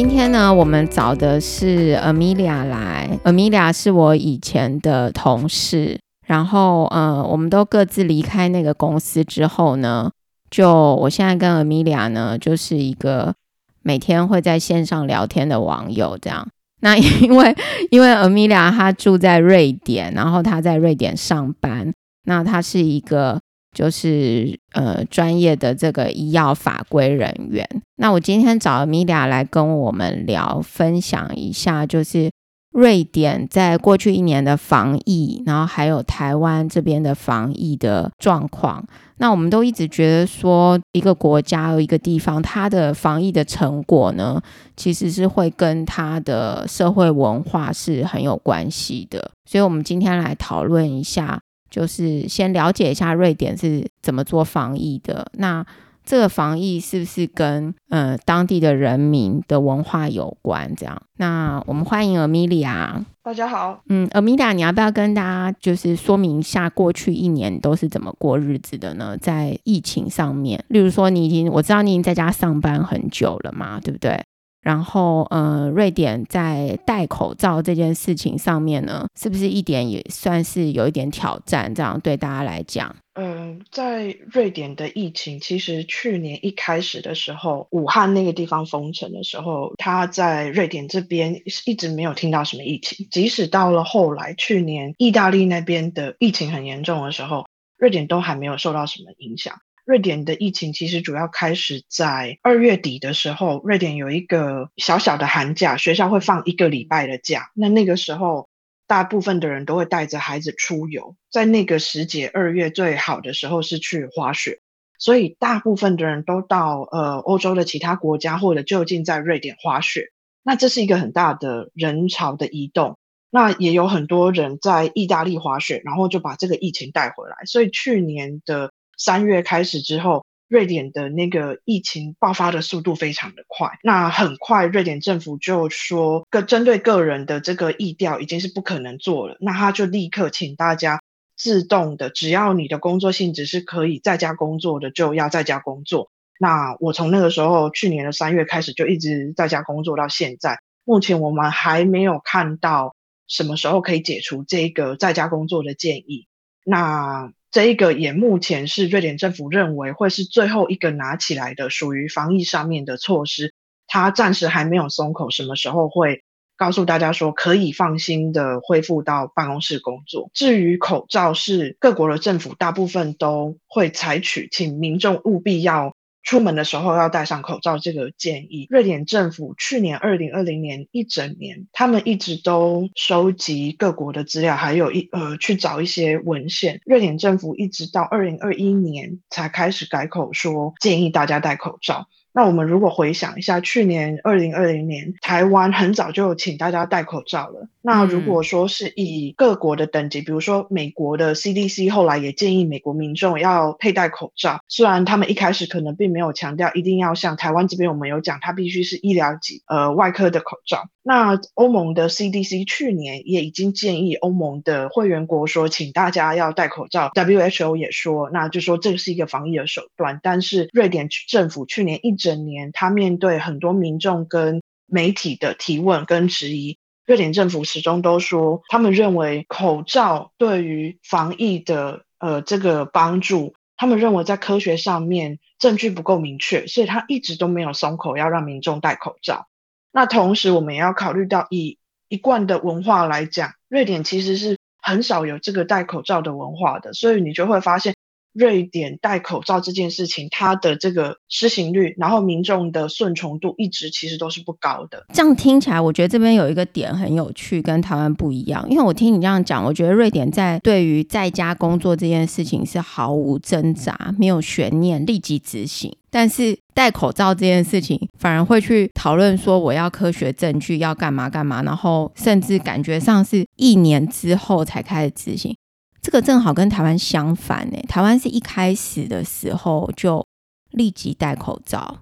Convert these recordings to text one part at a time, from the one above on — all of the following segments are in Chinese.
今天呢，我们找的是 Amelia 来。Amelia 是我以前的同事，然后呃，我们都各自离开那个公司之后呢，就我现在跟 Amelia 呢，就是一个每天会在线上聊天的网友这样。那因为因为 Amelia 她住在瑞典，然后她在瑞典上班，那她是一个。就是呃专业的这个医药法规人员。那我今天找 Amelia 来跟我们聊，分享一下，就是瑞典在过去一年的防疫，然后还有台湾这边的防疫的状况。那我们都一直觉得说，一个国家有一个地方，它的防疫的成果呢，其实是会跟它的社会文化是很有关系的。所以，我们今天来讨论一下。就是先了解一下瑞典是怎么做防疫的，那这个防疫是不是跟呃当地的人民的文化有关？这样，那我们欢迎 Amelia。大家好，嗯，Amelia，你要不要跟大家就是说明一下过去一年都是怎么过日子的呢？在疫情上面，例如说你已经我知道你已经在家上班很久了嘛，对不对？然后，呃，瑞典在戴口罩这件事情上面呢，是不是一点也算是有一点挑战？这样对大家来讲，嗯、呃，在瑞典的疫情，其实去年一开始的时候，武汉那个地方封城的时候，他在瑞典这边一直没有听到什么疫情。即使到了后来，去年意大利那边的疫情很严重的时候，瑞典都还没有受到什么影响。瑞典的疫情其实主要开始在二月底的时候，瑞典有一个小小的寒假，学校会放一个礼拜的假。那那个时候，大部分的人都会带着孩子出游。在那个时节，二月最好的时候是去滑雪，所以大部分的人都到呃欧洲的其他国家或者就近在瑞典滑雪。那这是一个很大的人潮的移动。那也有很多人在意大利滑雪，然后就把这个疫情带回来。所以去年的。三月开始之后，瑞典的那个疫情爆发的速度非常的快。那很快，瑞典政府就说，个针对个人的这个疫调已经是不可能做了。那他就立刻请大家自动的，只要你的工作性质是可以在家工作的，就要在家工作。那我从那个时候，去年的三月开始就一直在家工作到现在。目前我们还没有看到什么时候可以解除这个在家工作的建议。那。这一个也目前是瑞典政府认为会是最后一个拿起来的属于防疫上面的措施，它暂时还没有松口，什么时候会告诉大家说可以放心的恢复到办公室工作？至于口罩，是各国的政府大部分都会采取，请民众务必要。出门的时候要戴上口罩这个建议，瑞典政府去年二零二零年一整年，他们一直都收集各国的资料，还有一呃去找一些文献。瑞典政府一直到二零二一年才开始改口说建议大家戴口罩。那我们如果回想一下，去年二零二零年，台湾很早就请大家戴口罩了。那如果说是以各国的等级，比如说美国的 CDC 后来也建议美国民众要佩戴口罩，虽然他们一开始可能并没有强调一定要像台湾这边我们有讲，它必须是医疗级呃外科的口罩。那欧盟的 CDC 去年也已经建议欧盟的会员国说，请大家要戴口罩。WHO 也说，那就说这是一个防疫的手段。但是瑞典政府去年一整年，他面对很多民众跟媒体的提问跟质疑。瑞典政府始终都说，他们认为口罩对于防疫的呃这个帮助，他们认为在科学上面证据不够明确，所以他一直都没有松口要让民众戴口罩。那同时，我们也要考虑到以一贯的文化来讲，瑞典其实是很少有这个戴口罩的文化的，所以你就会发现。瑞典戴口罩这件事情，它的这个施行率，然后民众的顺从度一直其实都是不高的。这样听起来，我觉得这边有一个点很有趣，跟台湾不一样。因为我听你这样讲，我觉得瑞典在对于在家工作这件事情是毫无挣扎、没有悬念、立即执行。但是戴口罩这件事情，反而会去讨论说我要科学证据，要干嘛干嘛，然后甚至感觉上是一年之后才开始执行。这个正好跟台湾相反呢，台湾是一开始的时候就立即戴口罩，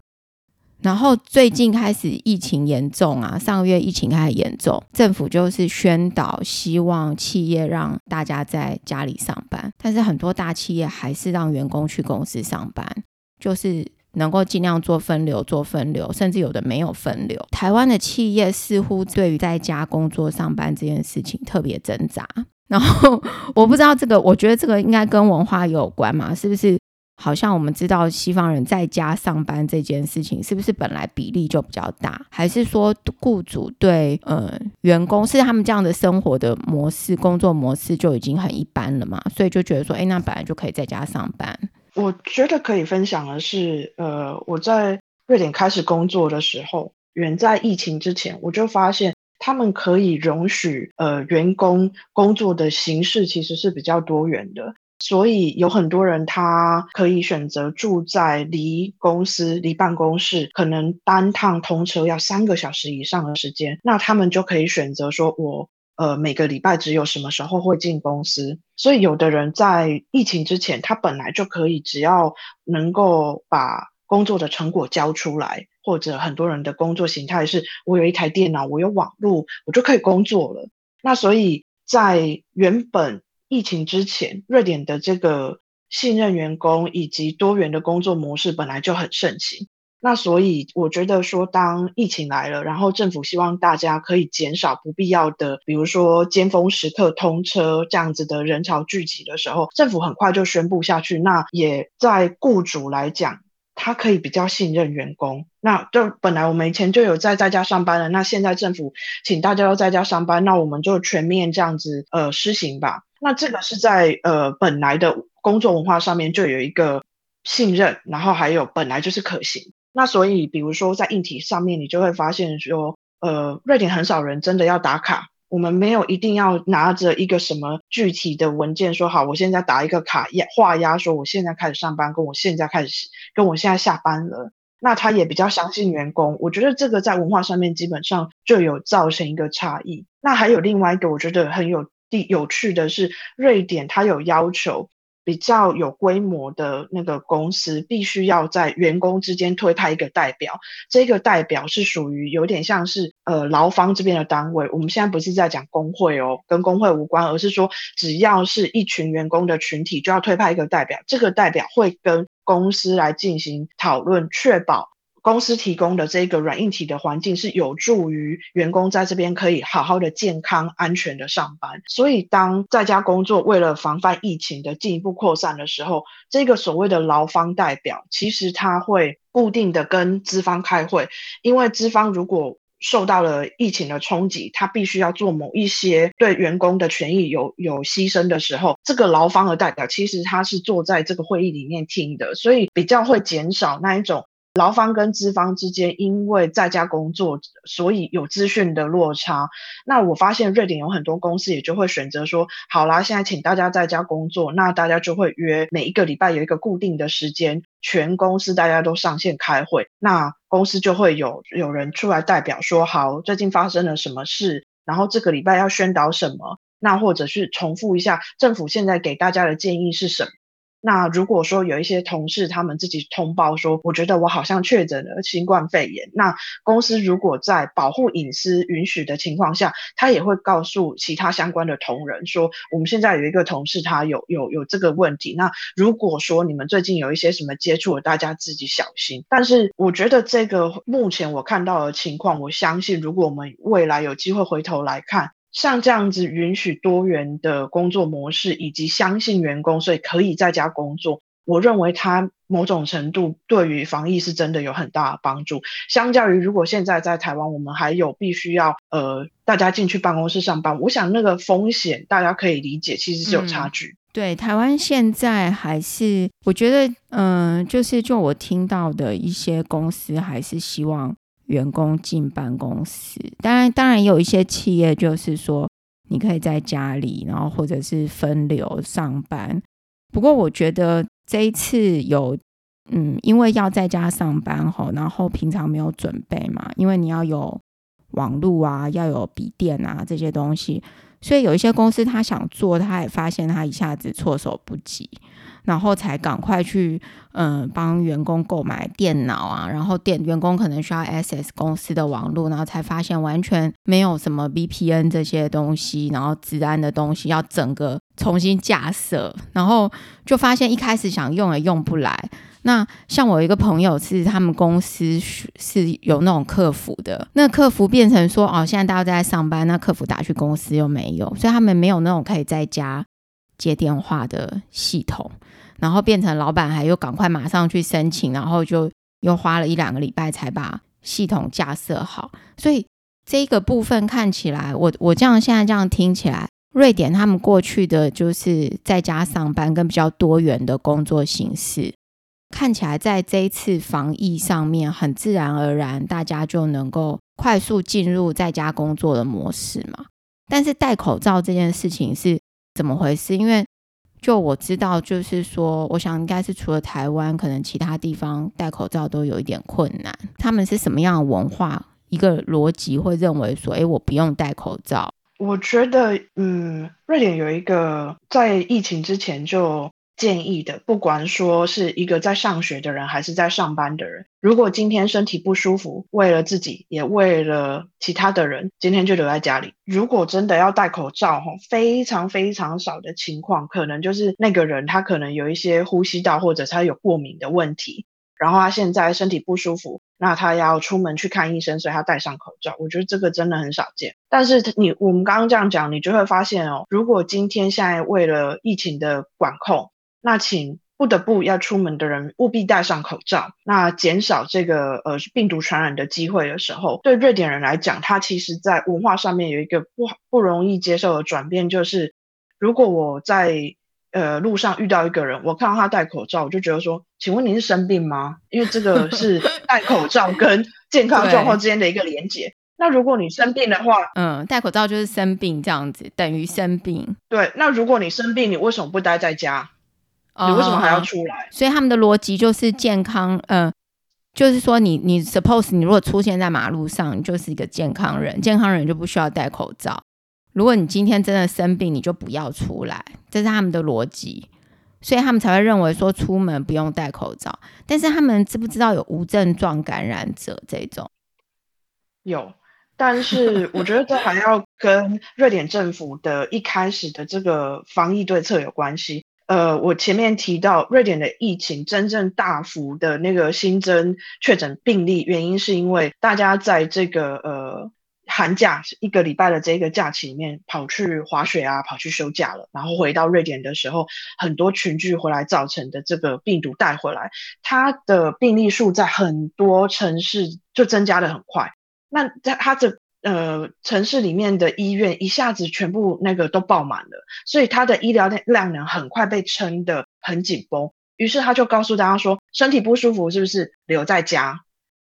然后最近开始疫情严重啊，上个月疫情开始严重，政府就是宣导希望企业让大家在家里上班，但是很多大企业还是让员工去公司上班，就是能够尽量做分流，做分流，甚至有的没有分流。台湾的企业似乎对于在家工作上班这件事情特别挣扎。然后我不知道这个，我觉得这个应该跟文化有关嘛？是不是？好像我们知道西方人在家上班这件事情，是不是本来比例就比较大？还是说雇主对呃员工是他们这样的生活的模式、工作模式就已经很一般了嘛？所以就觉得说，哎，那本来就可以在家上班。我觉得可以分享的是，呃，我在瑞典开始工作的时候，远在疫情之前，我就发现他们可以容许呃员工工作的形式其实是比较多元的，所以有很多人他可以选择住在离公司、离办公室可能单趟通车要三个小时以上的时间，那他们就可以选择说我。呃，每个礼拜只有什么时候会进公司，所以有的人在疫情之前，他本来就可以只要能够把工作的成果交出来，或者很多人的工作形态是，我有一台电脑，我有网络，我就可以工作了。那所以在原本疫情之前，瑞典的这个信任员工以及多元的工作模式本来就很盛行。那所以我觉得说，当疫情来了，然后政府希望大家可以减少不必要的，比如说尖峰时刻通车这样子的人潮聚集的时候，政府很快就宣布下去。那也在雇主来讲，他可以比较信任员工。那就本来我们以前就有在在家上班了，那现在政府请大家都在家上班，那我们就全面这样子呃施行吧。那这个是在呃本来的工作文化上面就有一个信任，然后还有本来就是可行。那所以，比如说在硬体上面，你就会发现说，呃，瑞典很少人真的要打卡。我们没有一定要拿着一个什么具体的文件说好，我现在打一个卡压画押，说我现在开始上班，跟我现在开始，跟我现在下班了。那他也比较相信员工。我觉得这个在文化上面基本上就有造成一个差异。那还有另外一个我觉得很有地有趣的是，瑞典它有要求。比较有规模的那个公司，必须要在员工之间推派一个代表。这个代表是属于有点像是呃劳方这边的单位。我们现在不是在讲工会哦，跟工会无关，而是说只要是一群员工的群体，就要推派一个代表。这个代表会跟公司来进行讨论，确保。公司提供的这个软硬体的环境是有助于员工在这边可以好好的健康安全的上班。所以当在家工作为了防范疫情的进一步扩散的时候，这个所谓的劳方代表其实他会固定的跟资方开会，因为资方如果受到了疫情的冲击，他必须要做某一些对员工的权益有有牺牲的时候，这个劳方的代表其实他是坐在这个会议里面听的，所以比较会减少那一种。劳方跟资方之间，因为在家工作，所以有资讯的落差。那我发现瑞典有很多公司也就会选择说，好啦，现在请大家在家工作，那大家就会约每一个礼拜有一个固定的时间，全公司大家都上线开会。那公司就会有有人出来代表说，好，最近发生了什么事，然后这个礼拜要宣导什么，那或者是重复一下政府现在给大家的建议是什么。那如果说有一些同事他们自己通报说，我觉得我好像确诊了新冠肺炎，那公司如果在保护隐私允许的情况下，他也会告诉其他相关的同仁说，我们现在有一个同事他有有有这个问题。那如果说你们最近有一些什么接触，大家自己小心。但是我觉得这个目前我看到的情况，我相信如果我们未来有机会回头来看。像这样子允许多元的工作模式，以及相信员工，所以可以在家工作。我认为它某种程度对于防疫是真的有很大的帮助。相较于如果现在在台湾，我们还有必须要呃大家进去办公室上班，我想那个风险大家可以理解，其实是有差距。嗯、对，台湾现在还是我觉得，嗯、呃，就是就我听到的一些公司还是希望。员工进办公室，当然，当然有一些企业就是说，你可以在家里，然后或者是分流上班。不过，我觉得这一次有，嗯，因为要在家上班吼，然后平常没有准备嘛，因为你要有网络啊，要有笔电啊这些东西，所以有一些公司他想做，他也发现他一下子措手不及。然后才赶快去，嗯、帮员工购买电脑啊，然后电员工可能需要 SS 公司的网络，然后才发现完全没有什么 VPN 这些东西，然后资安的东西要整个重新架设，然后就发现一开始想用也用不来。那像我一个朋友是他们公司是有那种客服的，那客服变成说哦，现在大家都在上班，那客服打去公司又没有，所以他们没有那种可以在家接电话的系统，然后变成老板还又赶快马上去申请，然后就又花了一两个礼拜才把系统架设好，所以这个部分看起来，我我这样现在这样听起来。瑞典他们过去的就是在家上班跟比较多元的工作形式，看起来在这一次防疫上面很自然而然，大家就能够快速进入在家工作的模式嘛。但是戴口罩这件事情是怎么回事？因为就我知道，就是说，我想应该是除了台湾，可能其他地方戴口罩都有一点困难。他们是什么样的文化？一个逻辑会认为说，哎，我不用戴口罩。我觉得，嗯，瑞典有一个在疫情之前就建议的，不管说是一个在上学的人还是在上班的人，如果今天身体不舒服，为了自己也为了其他的人，今天就留在家里。如果真的要戴口罩，哈，非常非常少的情况，可能就是那个人他可能有一些呼吸道或者他有过敏的问题。然后他现在身体不舒服，那他要出门去看医生，所以他戴上口罩。我觉得这个真的很少见。但是你我们刚刚这样讲，你就会发现哦，如果今天现在为了疫情的管控，那请不得不要出门的人务必戴上口罩，那减少这个呃病毒传染的机会的时候，对瑞典人来讲，他其实在文化上面有一个不不容易接受的转变，就是如果我在。呃，路上遇到一个人，我看到他戴口罩，我就觉得说，请问您是生病吗？因为这个是 戴口罩跟健康状况之间的一个连结。那如果你生病的话，嗯，戴口罩就是生病这样子，等于生病。对，那如果你生病，你为什么不待在家？哦、你为什么还要出来？所以他们的逻辑就是健康，嗯、呃，就是说你你 suppose 你如果出现在马路上，你就是一个健康人，健康人就不需要戴口罩。如果你今天真的生病，你就不要出来，这是他们的逻辑，所以他们才会认为说出门不用戴口罩。但是他们知不知道有无症状感染者这种？有，但是我觉得这还要跟瑞典政府的一开始的这个防疫对策有关系。呃，我前面提到瑞典的疫情真正大幅的那个新增确诊病例，原因是因为大家在这个呃。寒假一个礼拜的这个假期里面，跑去滑雪啊，跑去休假了，然后回到瑞典的时候，很多群聚回来造成的这个病毒带回来，它的病例数在很多城市就增加的很快。那在它的呃城市里面的医院一下子全部那个都爆满了，所以他的医疗量能很快被撑得很紧绷。于是他就告诉大家说，身体不舒服是不是留在家？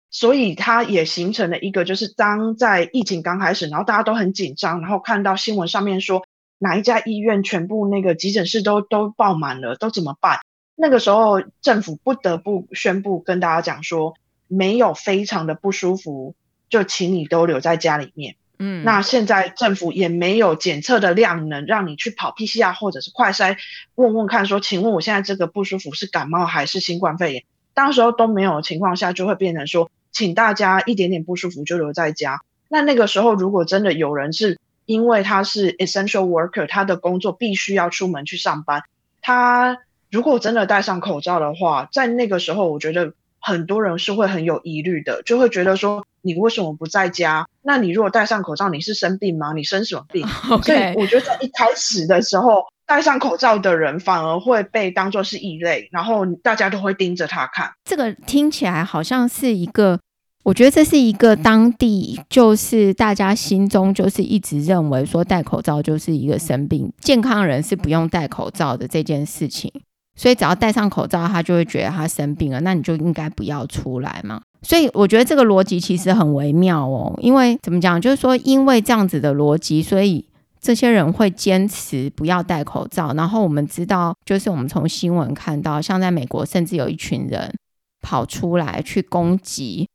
所以他也形成了一个，就是当在疫情刚开始，然后大家都很紧张，然后看到新闻上面说哪一家医院全部那个急诊室都都爆满了，都怎么办？那个时候政府不得不宣布跟大家讲说，没有非常的不舒服，就请你都留在家里面。嗯，那现在政府也没有检测的量能让你去跑 PCR 或者是快筛，问问看说，请问我现在这个不舒服是感冒还是新冠肺炎？当时候都没有的情况下，就会变成说，请大家一点点不舒服就留在家。那那个时候，如果真的有人是因为他是 essential worker，他的工作必须要出门去上班，他如果真的戴上口罩的话，在那个时候，我觉得很多人是会很有疑虑的，就会觉得说，你为什么不在家？那你如果戴上口罩，你是生病吗？你生什么病. 所以我觉得在一开始的时候。戴上口罩的人反而会被当作是异类，然后大家都会盯着他看。这个听起来好像是一个，我觉得这是一个当地就是大家心中就是一直认为说戴口罩就是一个生病，健康人是不用戴口罩的这件事情。所以只要戴上口罩，他就会觉得他生病了，那你就应该不要出来嘛。所以我觉得这个逻辑其实很微妙哦，因为怎么讲，就是说因为这样子的逻辑，所以。这些人会坚持不要戴口罩，然后我们知道，就是我们从新闻看到，像在美国，甚至有一群人跑出来去攻击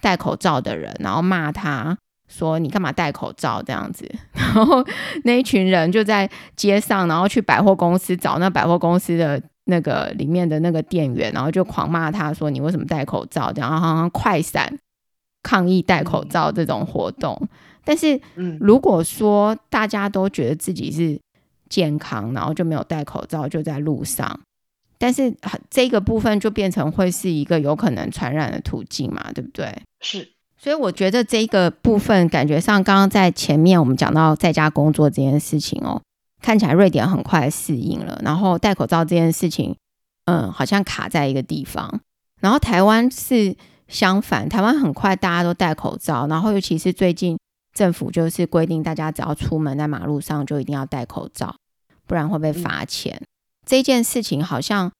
戴口罩的人，然后骂他说：“你干嘛戴口罩？”这样子，然后那一群人就在街上，然后去百货公司找那百货公司的那个里面的那个店员，然后就狂骂他说：“你为什么戴口罩？”然后好像快闪抗议戴口罩这种活动。但是，如果说大家都觉得自己是健康，然后就没有戴口罩，就在路上，但是这个部分就变成会是一个有可能传染的途径嘛，对不对？是，所以我觉得这个部分感觉上，刚刚在前面我们讲到在家工作这件事情哦，看起来瑞典很快适应了，然后戴口罩这件事情，嗯，好像卡在一个地方，然后台湾是相反，台湾很快大家都戴口罩，然后尤其是最近。政府就是规定，大家只要出门在马路上就一定要戴口罩，不然会被罚钱。嗯、这件事情好像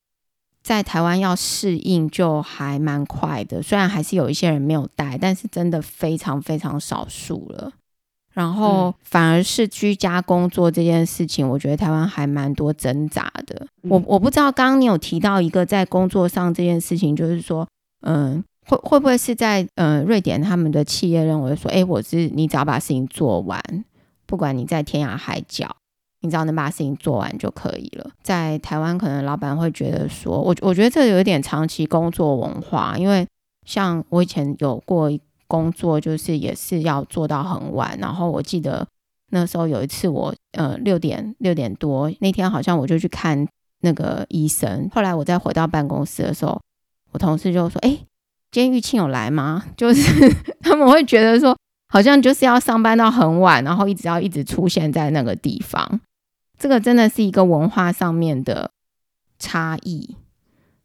在台湾要适应就还蛮快的，虽然还是有一些人没有戴，但是真的非常非常少数了。然后反而是居家工作这件事情，我觉得台湾还蛮多挣扎的。嗯、我我不知道，刚刚你有提到一个在工作上这件事情，就是说，嗯。会会不会是在嗯瑞典他们的企业认为说，哎，我是你只要把事情做完，不管你在天涯海角，你只要能把事情做完就可以了。在台湾，可能老板会觉得说，我我觉得这有一点长期工作文化，因为像我以前有过工作，就是也是要做到很晚。然后我记得那时候有一次我呃六点六点多那天好像我就去看那个医生，后来我再回到办公室的时候，我同事就说，哎。今天玉庆有来吗？就是 他们会觉得说，好像就是要上班到很晚，然后一直要一直出现在那个地方。这个真的是一个文化上面的差异，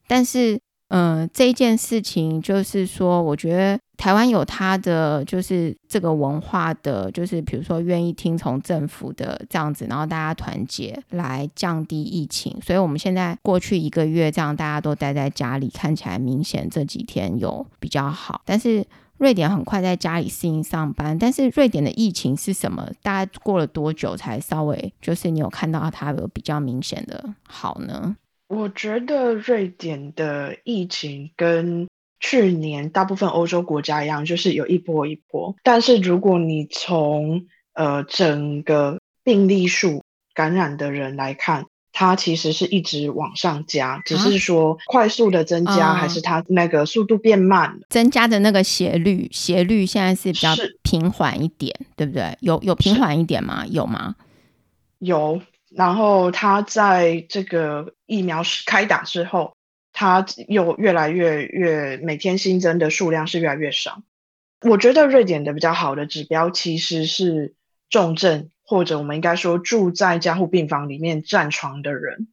但是。嗯、这件事情就是说，我觉得台湾有它的就是这个文化的，就是比如说愿意听从政府的这样子，然后大家团结来降低疫情。所以我们现在过去一个月这样大家都待在家里，看起来明显这几天有比较好。但是瑞典很快在家里适应上班，但是瑞典的疫情是什么？大概过了多久才稍微就是你有看到它有比较明显的好呢？我觉得瑞典的疫情跟去年大部分欧洲国家一样，就是有一波一波。但是如果你从呃整个病例数感染的人来看，它其实是一直往上加，只是说快速的增加，还是它那个速度变慢了。增加的那个斜率，斜率现在是比较平缓一点，对不对？有有平缓一点吗？有吗？有。然后它在这个疫苗开打之后，他又越来越越每天新增的数量是越来越少。我觉得瑞典的比较好的指标其实是重症，或者我们应该说住在加护病房里面占床的人。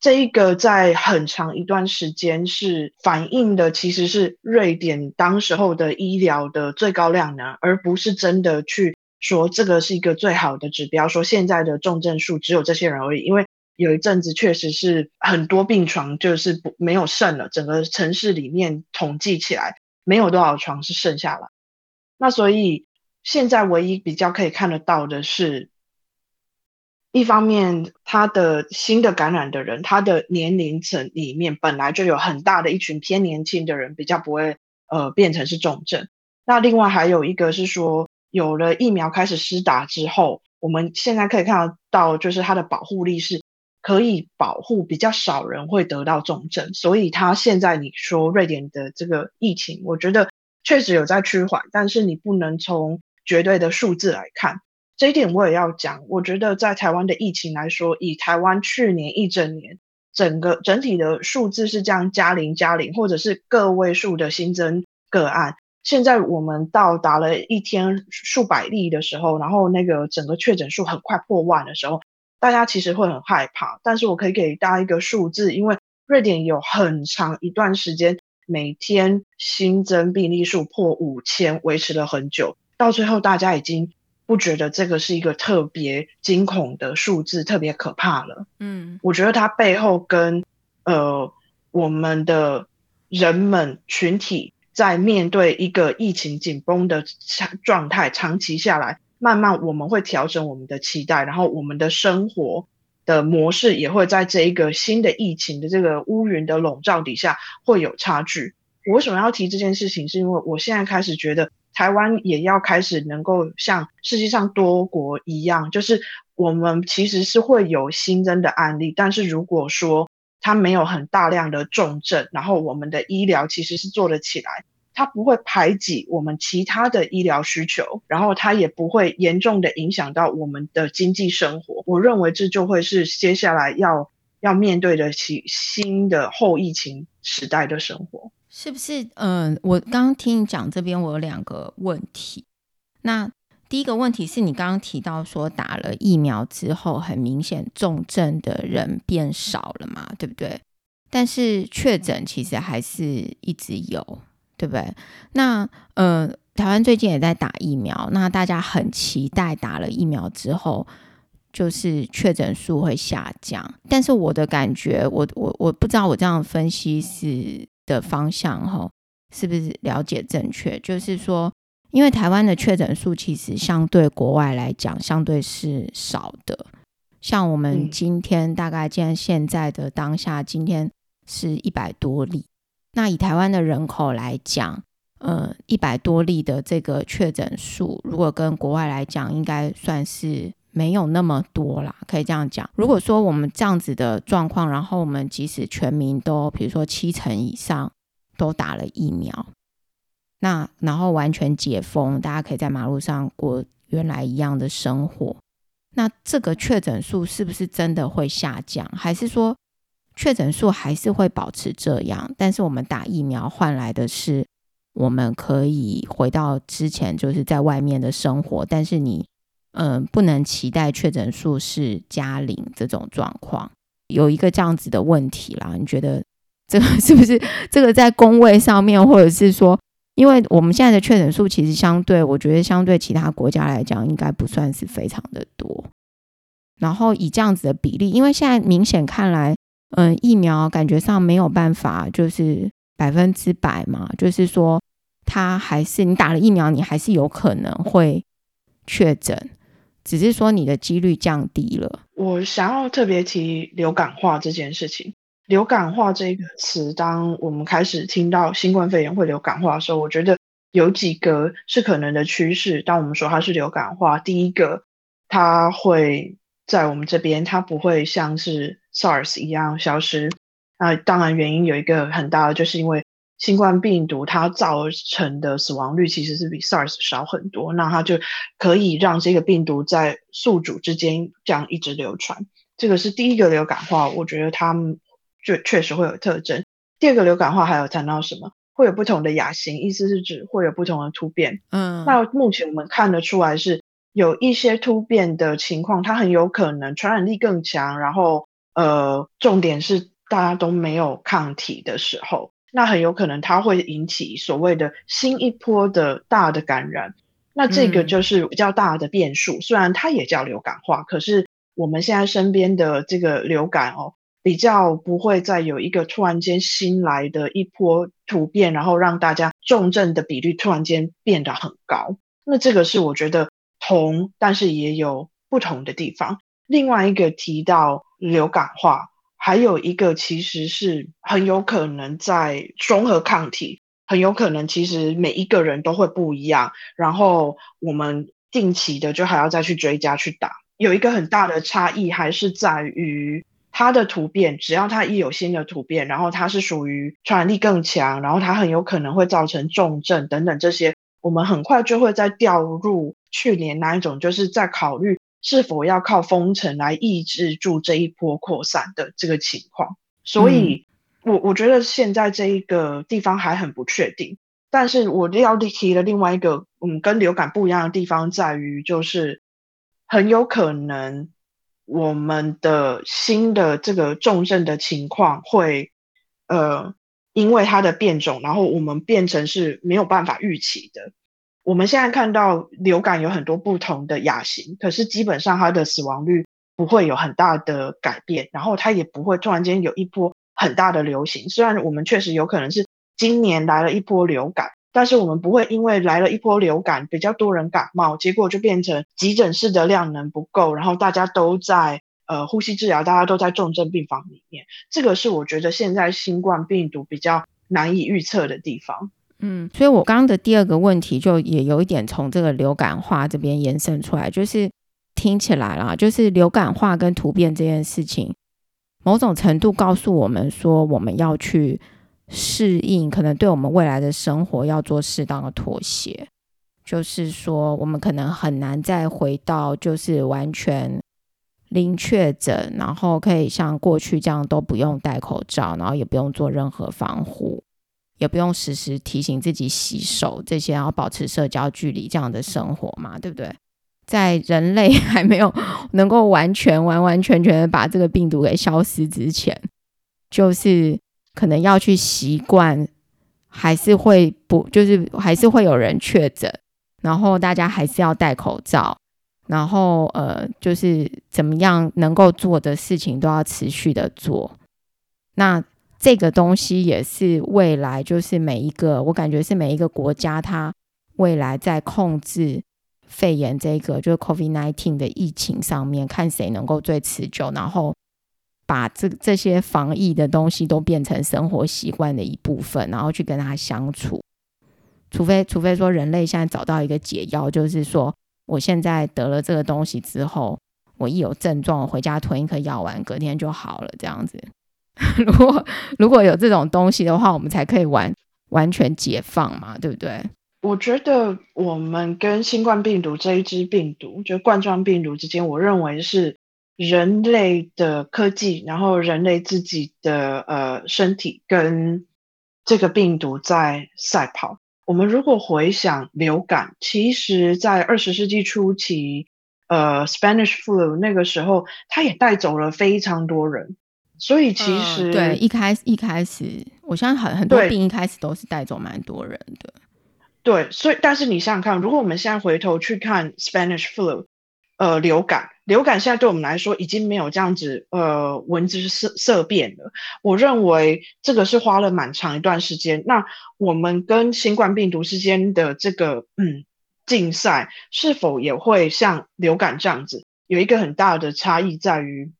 这一个在很长一段时间是反映的其实是瑞典当时候的医疗的最高量能，而不是真的去。说这个是一个最好的指标，说现在的重症数只有这些人而已，因为有一阵子确实是很多病床就是不没有剩了，整个城市里面统计起来没有多少床是剩下来。那所以现在唯一比较可以看得到的是，一方面他的新的感染的人，他的年龄层里面本来就有很大的一群偏年轻的人，比较不会呃变成是重症。那另外还有一个是说。有了疫苗开始施打之后，我们现在可以看得到，就是它的保护力是可以保护比较少人会得到重症，所以它现在你说瑞典的这个疫情，我觉得确实有在趋缓，但是你不能从绝对的数字来看。这一点我也要讲，我觉得在台湾的疫情来说，以台湾去年一整年整个整体的数字是这样加零加零，或者是个位数的新增个案。现在我们到达了一天数百例的时候，然后那个整个确诊数很快破万的时候，大家其实会很害怕。但是我可以给大家一个数字，因为瑞典有很长一段时间每天新增病例数破五千，维持了很久，到最后大家已经不觉得这个是一个特别惊恐的数字，特别可怕了。嗯，我觉得它背后跟呃我们的人们群体。在面对一个疫情紧绷的状态，长期下来，慢慢我们会调整我们的期待，然后我们的生活的模式也会在这一个新的疫情的这个乌云的笼罩底下会有差距。我为什么要提这件事情？是因为我现在开始觉得，台湾也要开始能够像世界上多国一样，就是我们其实是会有新增的案例，但是如果说它没有很大量的重症，然后我们的医疗其实是做得起来，它不会排挤我们其他的医疗需求，然后它也不会严重的影响到我们的经济生活。我认为这就会是接下来要要面对得起新的后疫情时代的生活。是不是？嗯、我刚刚听你讲这边，我有两个问题。那第一个问题是你刚刚提到说打了疫苗之后，很明显重症的人变少了嘛，对不对？但是确诊其实还是一直有，对不对？那呃，台湾最近也在打疫苗，那大家很期待打了疫苗之后，就是确诊数会下降。但是我的感觉，我我我不知道我这样分析是的方向哈，是不是了解正确？就是说，因为台湾的确诊数其实相对国外来讲，相对是少的。像我们今天大概，既然现在的当下，今天。是一百多例，那以台湾的人口来讲，呃，一百多例的这个确诊数，如果跟国外来讲，应该算是没有那么多啦，可以这样讲。如果说我们这样子的状况，然后我们即使全民都，比如说七成以上都打了疫苗，那然后完全解封，大家可以在马路上过原来一样的生活，那这个确诊数是不是真的会下降，还是说？确诊数还是会保持这样，但是我们打疫苗换来的是，我们可以回到之前就是在外面的生活，但是你嗯、不能期待确诊数是加零这种状况，有一个这样子的问题啦。你觉得这个是不是这个在工位上面，或者是说，因为我们现在的确诊数其实相对，我觉得相对其他国家来讲，应该不算是非常的多。然后以这样子的比例，因为现在明显看来。嗯，疫苗感觉上没有办法，就是百分之百嘛，就是说，它还是你打了疫苗，你还是有可能会确诊，只是说你的几率降低了。我想要特别提流感化这件事情。流感化这个词，当我们开始听到新冠肺炎会流感化的时候，我觉得有几个是可能的趋势。当我们说它是流感化，第一个，它会在我们这边，它不会像是。SARS 一样消失，那当然原因有一个很大的，就是因为新冠病毒它造成的死亡率其实是比 SARS 少很多，那它就可以让这个病毒在宿主之间这样一直流传。这个是第一个流感化，我觉得它们就确实会有特征。第二个流感化还有谈到什么？会有不同的亚型，意思是指会有不同的突变。嗯，那目前我们看得出来是有一些突变的情况，它很有可能传染力更强，然后。呃，重点是大家都没有抗体的时候，那很有可能它会引起所谓的新一波的大的感染。那这个就是比较大的变数。嗯、虽然它也叫流感化，可是我们现在身边的这个流感哦，比较不会再有一个突然间新来的一波突变，然后让大家重症的比率突然间变得很高。那这个是我觉得同，但是也有不同的地方。另外一个提到流感化，还有一个其实是很有可能在中和抗体，很有可能其实每一个人都会不一样，然后我们定期的就还要再去追加去打。有一个很大的差异还是在于它的突变，只要它一有新的突变，然后它是属于传染力更强，然后它很有可能会造成重症等等这些，我们很快就会再掉入去年那一种，就是在考虑。是否要靠封城来抑制住这一波扩散的这个情况？所以，我我觉得现在这一个地方还很不确定。但是我要提的另外一个，嗯，跟流感不一样的地方在于，就是很有可能我们的新的这个重症的情况会，呃，因为它的变种，然后我们变成是没有办法预期的。我们现在看到流感有很多不同的亚型，可是基本上它的死亡率不会有很大的改变，然后它也不会突然间有一波很大的流行。虽然我们确实有可能是今年来了一波流感，但是我们不会因为来了一波流感，比较多人感冒，结果就变成急诊室的量能不够，然后大家都在呃呼吸治疗，大家都在重症病房里面。这个是我觉得现在新冠病毒比较难以预测的地方。嗯，所以我刚刚的第二个问题就也有一点从这个流感化这边延伸出来，就是听起来啦，就是流感化跟突变这件事情，某种程度告诉我们说，我们要去适应，可能对我们未来的生活要做适当的妥协，就是说我们可能很难再回到就是完全零确诊，然后可以像过去这样都不用戴口罩，然后也不用做任何防护，也不用时时提醒自己洗手这些，然后保持社交距离这样的生活嘛，对不对？在人类 还没有能够完全完完全全的把这个病毒给消失之前，就是可能要去习惯，还是会不就是还是会有人确诊，然后大家还是要戴口罩。然后呃，就是怎么样能够做的事情都要持续的做。那这个东西也是未来，就是每一个我感觉是每一个国家它未来在控制肺炎这个就是 COVID-19 的疫情上面，看谁能够最持久，然后把这这些防疫的东西都变成生活习惯的一部分，然后去跟它相处。除非除非说人类现在找到一个解药，就是说。我现在得了这个东西之后，我一有症状，我回家吞一颗药丸，隔天就好了。这样子，如果如果有这种东西的话，我们才可以完完全解放嘛，对不对？我觉得我们跟新冠病毒这一支病毒，就冠状病毒之间，我认为是人类的科技，然后人类自己的呃身体跟这个病毒在赛跑。我们如果回想流感，其实，在二十世纪初期，呃，Spanish flu 那个时候，它也带走了非常多人。所以其实、呃、对一开始一开始，我相信很很多病一开始都是带走蛮多人的。对，所以但是你想想看，如果我们现在回头去看 Spanish flu，呃，流感。流感现在对我们来说已经没有这样子，呃，闻之色色变了。我认为这个是花了蛮长一段时间。那我们跟新冠病毒之间的这个嗯竞赛，是否也会像流感这样子？有一个很大的差异在于，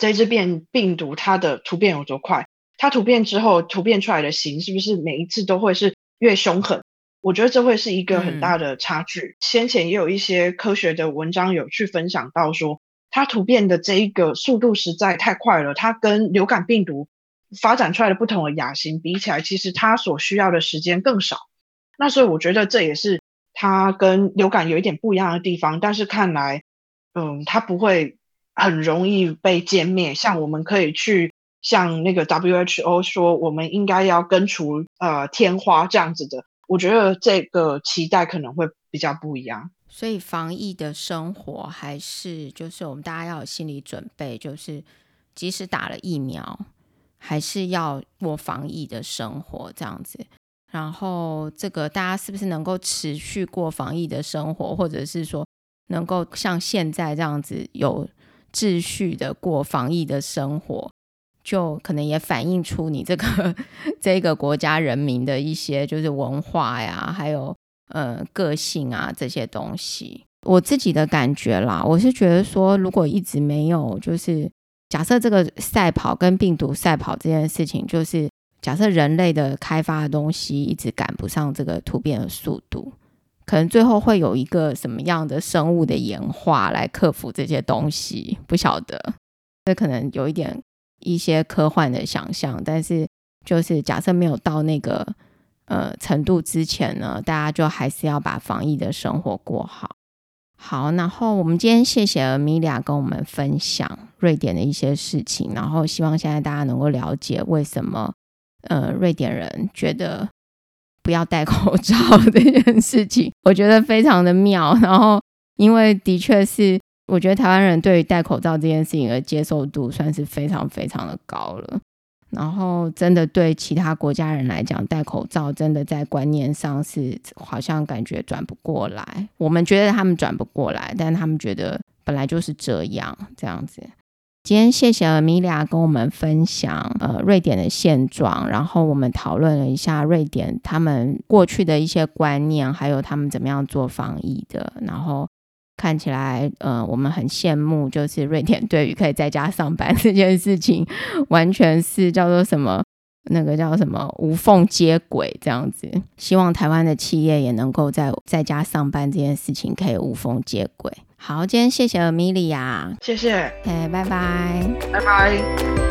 这只变病毒它的突变有多快？它突变之后突变出来的型是不是每一次都会是越凶狠？我觉得这会是一个很大的差距。嗯、先前也有一些科学的文章有去分享到说，它突变的这一个速度实在太快了。它跟流感病毒发展出来的不同的亚型比起来，其实它所需要的时间更少。那所以我觉得这也是它跟流感有一点不一样的地方。但是看来，嗯，它不会很容易被歼灭。像我们可以去像那个 WHO 说，我们应该要根除呃天花这样子的。我觉得这个期待可能会比较不一样，所以防疫的生活还是就是我们大家要有心理准备，就是即使打了疫苗，还是要过防疫的生活这样子。然后这个大家是不是能够持续过防疫的生活，或者是说能够像现在这样子有秩序的过防疫的生活？就可能也反映出你这个 这个国家人民的一些就是文化呀，还有呃个性啊这些东西。我自己的感觉啦，我是觉得说，如果一直没有就是假设这个赛跑跟病毒赛跑这件事情，就是假设人类的开发的东西一直赶不上这个突变的速度，可能最后会有一个什么样的生物的演化来克服这些东西，不晓得。这可能有一点。一些科幻的想象，但是就是假设没有到那个呃程度之前呢，大家就还是要把防疫的生活过好。好，然后我们今天谢谢 Amelia 跟我们分享瑞典的一些事情，然后希望现在大家能够了解为什么呃瑞典人觉得不要戴口罩这件事情，我觉得非常的妙。然后因为的确是。我觉得台湾人对于戴口罩这件事情的接受度算是非常非常的高了，然后真的对其他国家人来讲，戴口罩真的在观念上是好像感觉转不过来。我们觉得他们转不过来，但他们觉得本来就是这样这样子。今天谢谢 Amelia 跟我们分享呃瑞典的现状，然后我们讨论了一下瑞典他们过去的一些观念，还有他们怎么样做防疫的，然后。看起来，呃，我们很羡慕，就是瑞典对于可以在家上班这件事情，完全是叫做什么，那个叫什么无缝接轨这样子。希望台湾的企业也能够在在家上班这件事情可以无缝接轨。好，今天谢谢 Amelia，谢谢，哎，拜拜，拜拜。